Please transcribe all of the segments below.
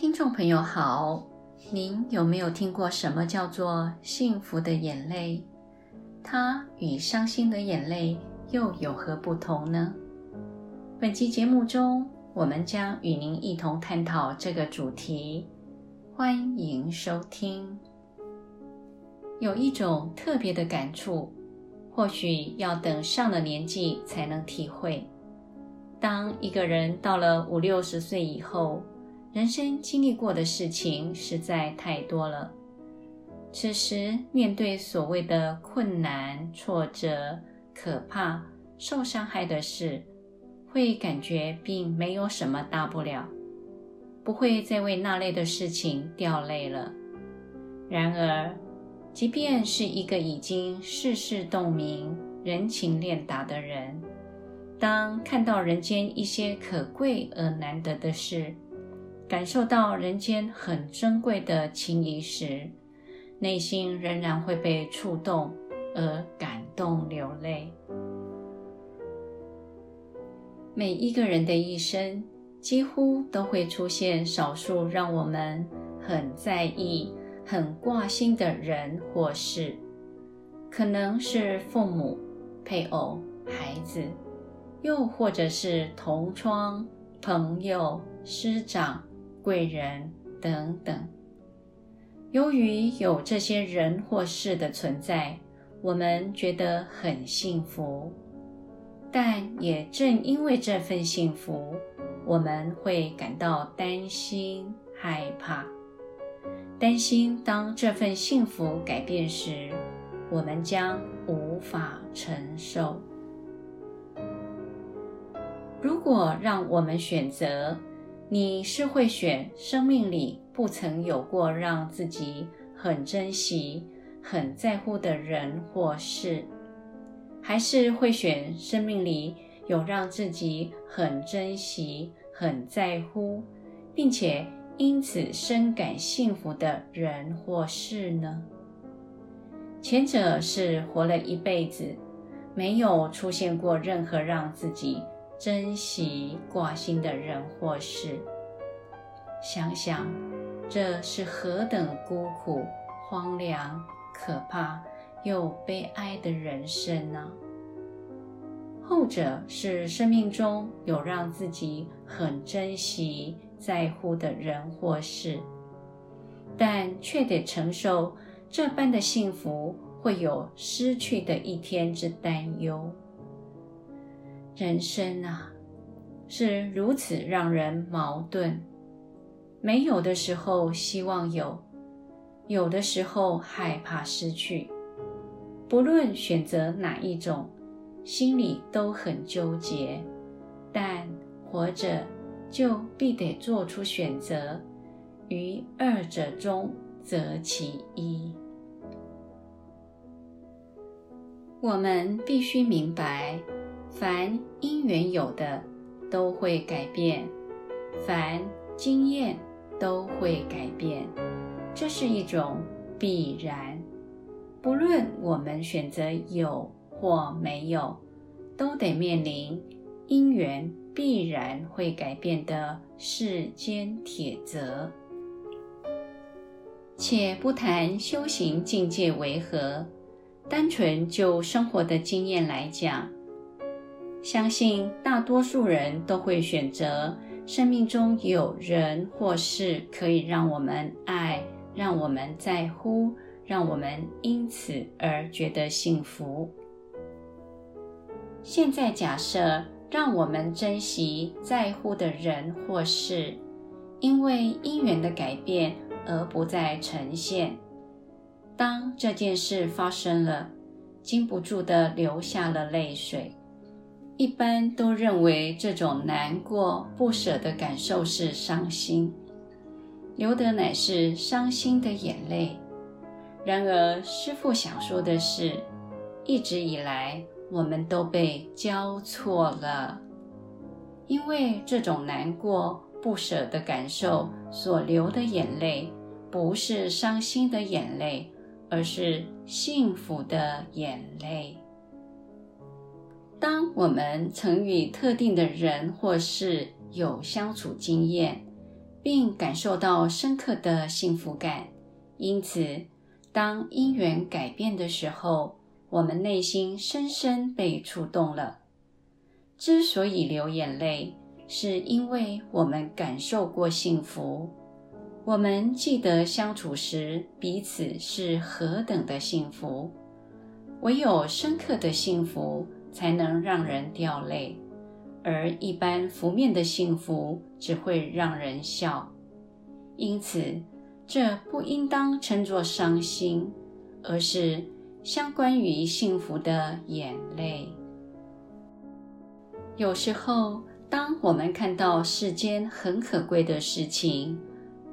听众朋友好，您有没有听过什么叫做幸福的眼泪？它与伤心的眼泪又有何不同呢？本期节目中，我们将与您一同探讨这个主题。欢迎收听。有一种特别的感触，或许要等上了年纪才能体会。当一个人到了五六十岁以后，人生经历过的事情实在太多了。此时面对所谓的困难、挫折、可怕、受伤害的事，会感觉并没有什么大不了，不会再为那类的事情掉泪了。然而，即便是一个已经世事洞明、人情练达的人，当看到人间一些可贵而难得的事，感受到人间很珍贵的情谊时，内心仍然会被触动而感动流泪。每一个人的一生，几乎都会出现少数让我们很在意、很挂心的人或事，可能是父母、配偶、孩子，又或者是同窗、朋友、师长。贵人等等，由于有这些人或事的存在，我们觉得很幸福。但也正因为这份幸福，我们会感到担心、害怕，担心当这份幸福改变时，我们将无法承受。如果让我们选择，你是会选生命里不曾有过让自己很珍惜、很在乎的人或事，还是会选生命里有让自己很珍惜、很在乎，并且因此深感幸福的人或事呢？前者是活了一辈子，没有出现过任何让自己珍惜挂心的人或事，想想这是何等孤苦、荒凉、可怕又悲哀的人生呢？后者是生命中有让自己很珍惜、在乎的人或事，但却得承受这般的幸福会有失去的一天之担忧。人生啊，是如此让人矛盾。没有的时候希望有，有的时候害怕失去。不论选择哪一种，心里都很纠结。但活着就必得做出选择，于二者中择其一。我们必须明白。凡因缘有的都会改变，凡经验都会改变，这是一种必然。不论我们选择有或没有，都得面临因缘必然会改变的世间铁则。且不谈修行境界为何，单纯就生活的经验来讲。相信大多数人都会选择生命中有人或事可以让我们爱，让我们在乎，让我们因此而觉得幸福。现在假设让我们珍惜在乎的人或事，因为因缘的改变而不再呈现。当这件事发生了，禁不住地流下了泪水。一般都认为这种难过、不舍的感受是伤心，流的乃是伤心的眼泪。然而，师父想说的是，一直以来我们都被教错了，因为这种难过、不舍的感受所流的眼泪，不是伤心的眼泪，而是幸福的眼泪。当我们曾与特定的人或事有相处经验，并感受到深刻的幸福感。因此，当因缘改变的时候，我们内心深深被触动了。之所以流眼泪，是因为我们感受过幸福，我们记得相处时彼此是何等的幸福。唯有深刻的幸福，才能让人掉泪，而一般浮面的幸福只会让人笑。因此，这不应当称作伤心，而是相关于幸福的眼泪。有时候，当我们看到世间很可贵的事情，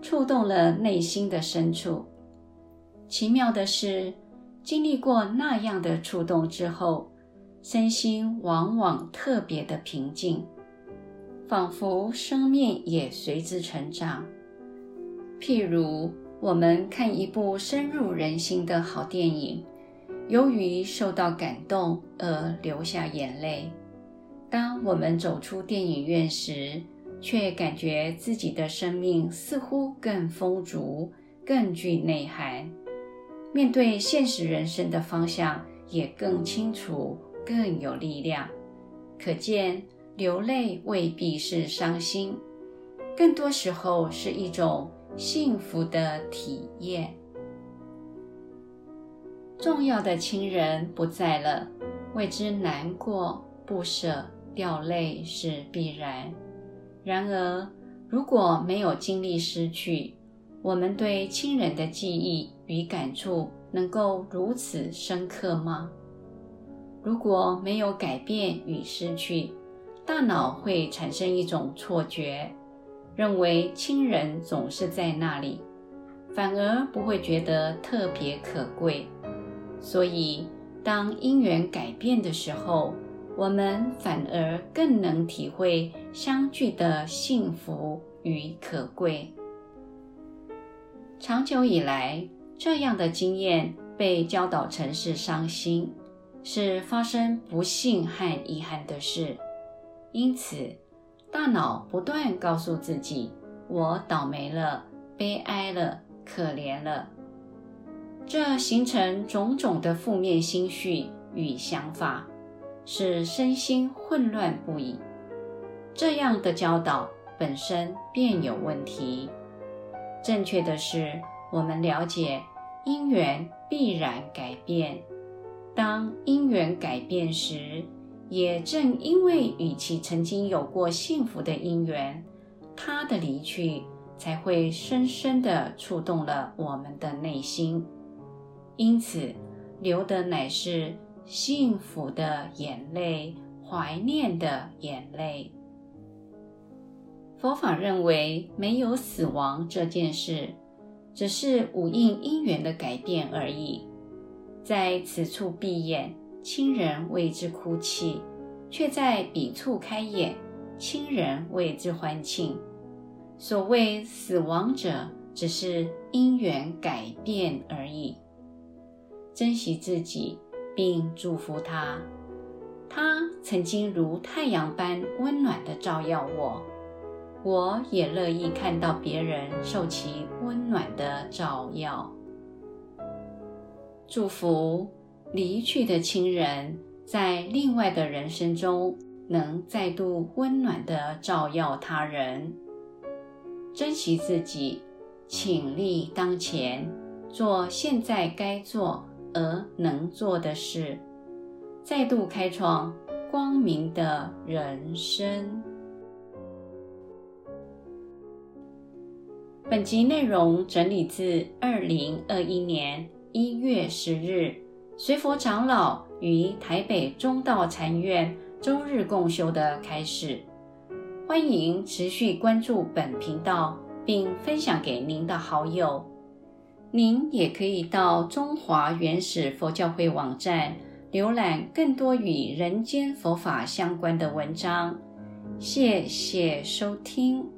触动了内心的深处，奇妙的是，经历过那样的触动之后，身心往往特别的平静，仿佛生命也随之成长。譬如，我们看一部深入人心的好电影，由于受到感动而流下眼泪。当我们走出电影院时，却感觉自己的生命似乎更丰足、更具内涵。面对现实人生的方向也更清楚、更有力量。可见，流泪未必是伤心，更多时候是一种幸福的体验。重要的亲人不在了，为之难过、不舍、掉泪是必然。然而，如果没有经历失去，我们对亲人的记忆与感触能够如此深刻吗？如果没有改变与失去，大脑会产生一种错觉，认为亲人总是在那里，反而不会觉得特别可贵。所以，当因缘改变的时候，我们反而更能体会相聚的幸福与可贵。长久以来，这样的经验被教导成是伤心，是发生不幸和遗憾的事。因此，大脑不断告诉自己：“我倒霉了，悲哀了，可怜了。”这形成种种的负面心绪与想法，使身心混乱不已。这样的教导本身便有问题。正确的是，我们了解因缘必然改变。当因缘改变时，也正因为与其曾经有过幸福的因缘，它的离去才会深深地触动了我们的内心。因此，流的乃是幸福的眼泪，怀念的眼泪。佛法认为没有死亡这件事，只是五蕴因缘的改变而已。在此处闭眼，亲人为之哭泣；却在彼处开眼，亲人为之欢庆。所谓死亡者，只是因缘改变而已。珍惜自己，并祝福他，他曾经如太阳般温暖地照耀我。我也乐意看到别人受其温暖的照耀。祝福离去的亲人在另外的人生中能再度温暖的照耀他人。珍惜自己，倾力当前，做现在该做而能做的事，再度开创光明的人生。本集内容整理自二零二一年一月十日，随佛长老于台北中道禅院周日共修的开始。欢迎持续关注本频道，并分享给您的好友。您也可以到中华原始佛教会网站浏览更多与人间佛法相关的文章。谢谢收听。